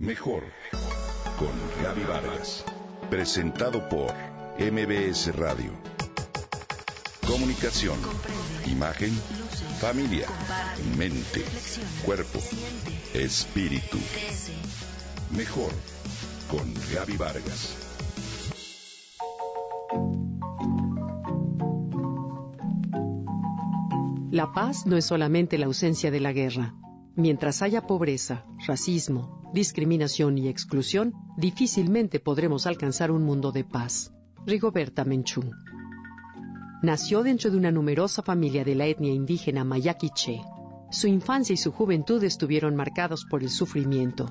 Mejor con Gaby Vargas. Presentado por MBS Radio. Comunicación, imagen, familia, mente, cuerpo, espíritu. Mejor con Gaby Vargas. La paz no es solamente la ausencia de la guerra. Mientras haya pobreza, racismo, discriminación y exclusión, difícilmente podremos alcanzar un mundo de paz. Rigoberta Menchú. Nació dentro de una numerosa familia de la etnia indígena Mayaquiche. Su infancia y su juventud estuvieron marcados por el sufrimiento,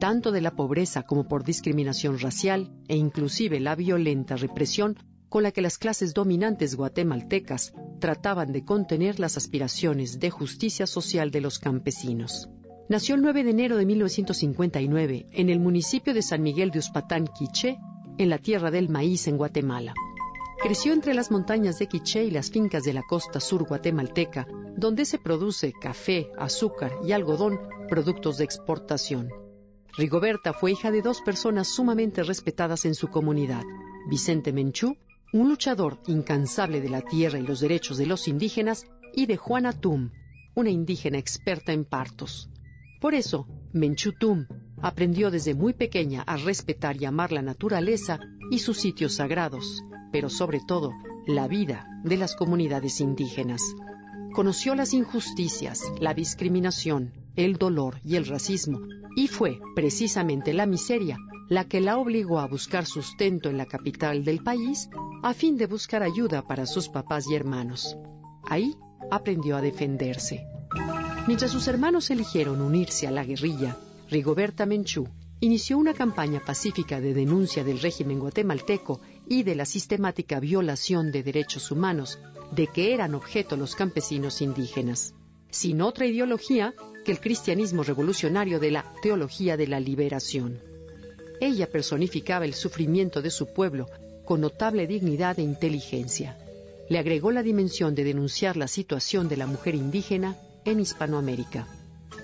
tanto de la pobreza como por discriminación racial e inclusive la violenta represión con la que las clases dominantes guatemaltecas trataban de contener las aspiraciones de justicia social de los campesinos. Nació el 9 de enero de 1959 en el municipio de San Miguel de Uspatán, Quiché, en la tierra del maíz en Guatemala. Creció entre las montañas de Quiché y las fincas de la costa sur guatemalteca, donde se produce café, azúcar y algodón, productos de exportación. Rigoberta fue hija de dos personas sumamente respetadas en su comunidad, Vicente Menchú un luchador incansable de la tierra y los derechos de los indígenas, y de Juana Tum, una indígena experta en partos. Por eso, Menchu Tum aprendió desde muy pequeña a respetar y amar la naturaleza y sus sitios sagrados, pero sobre todo la vida de las comunidades indígenas. Conoció las injusticias, la discriminación, el dolor y el racismo, y fue precisamente la miseria la que la obligó a buscar sustento en la capital del país a fin de buscar ayuda para sus papás y hermanos. Ahí aprendió a defenderse. Mientras sus hermanos eligieron unirse a la guerrilla, Rigoberta Menchú inició una campaña pacífica de denuncia del régimen guatemalteco y de la sistemática violación de derechos humanos de que eran objeto los campesinos indígenas, sin otra ideología que el cristianismo revolucionario de la teología de la liberación. Ella personificaba el sufrimiento de su pueblo con notable dignidad e inteligencia. Le agregó la dimensión de denunciar la situación de la mujer indígena en Hispanoamérica.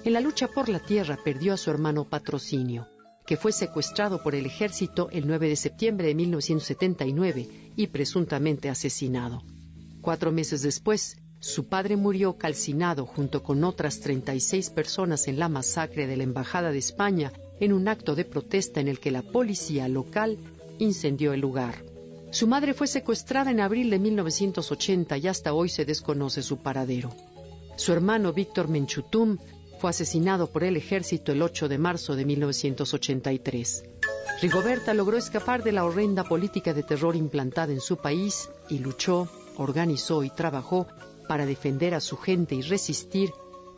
En la lucha por la tierra perdió a su hermano Patrocinio, que fue secuestrado por el ejército el 9 de septiembre de 1979 y presuntamente asesinado. Cuatro meses después, su padre murió calcinado junto con otras 36 personas en la masacre de la Embajada de España en un acto de protesta en el que la policía local incendió el lugar. Su madre fue secuestrada en abril de 1980 y hasta hoy se desconoce su paradero. Su hermano Víctor Menchutum fue asesinado por el ejército el 8 de marzo de 1983. Rigoberta logró escapar de la horrenda política de terror implantada en su país y luchó, organizó y trabajó para defender a su gente y resistir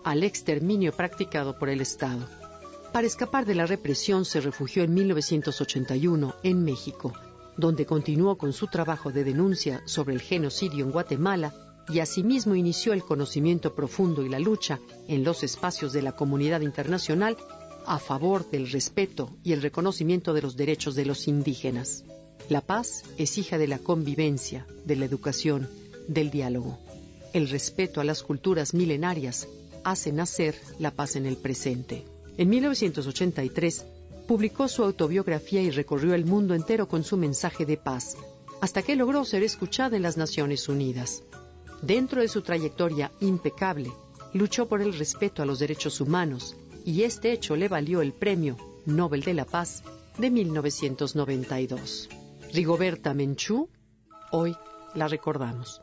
al exterminio practicado por el Estado. Para escapar de la represión se refugió en 1981 en México, donde continuó con su trabajo de denuncia sobre el genocidio en Guatemala y asimismo inició el conocimiento profundo y la lucha en los espacios de la comunidad internacional a favor del respeto y el reconocimiento de los derechos de los indígenas. La paz es hija de la convivencia, de la educación, del diálogo. El respeto a las culturas milenarias hace nacer la paz en el presente. En 1983 publicó su autobiografía y recorrió el mundo entero con su mensaje de paz, hasta que logró ser escuchada en las Naciones Unidas. Dentro de su trayectoria impecable, luchó por el respeto a los derechos humanos y este hecho le valió el Premio Nobel de la Paz de 1992. Rigoberta Menchú, hoy la recordamos.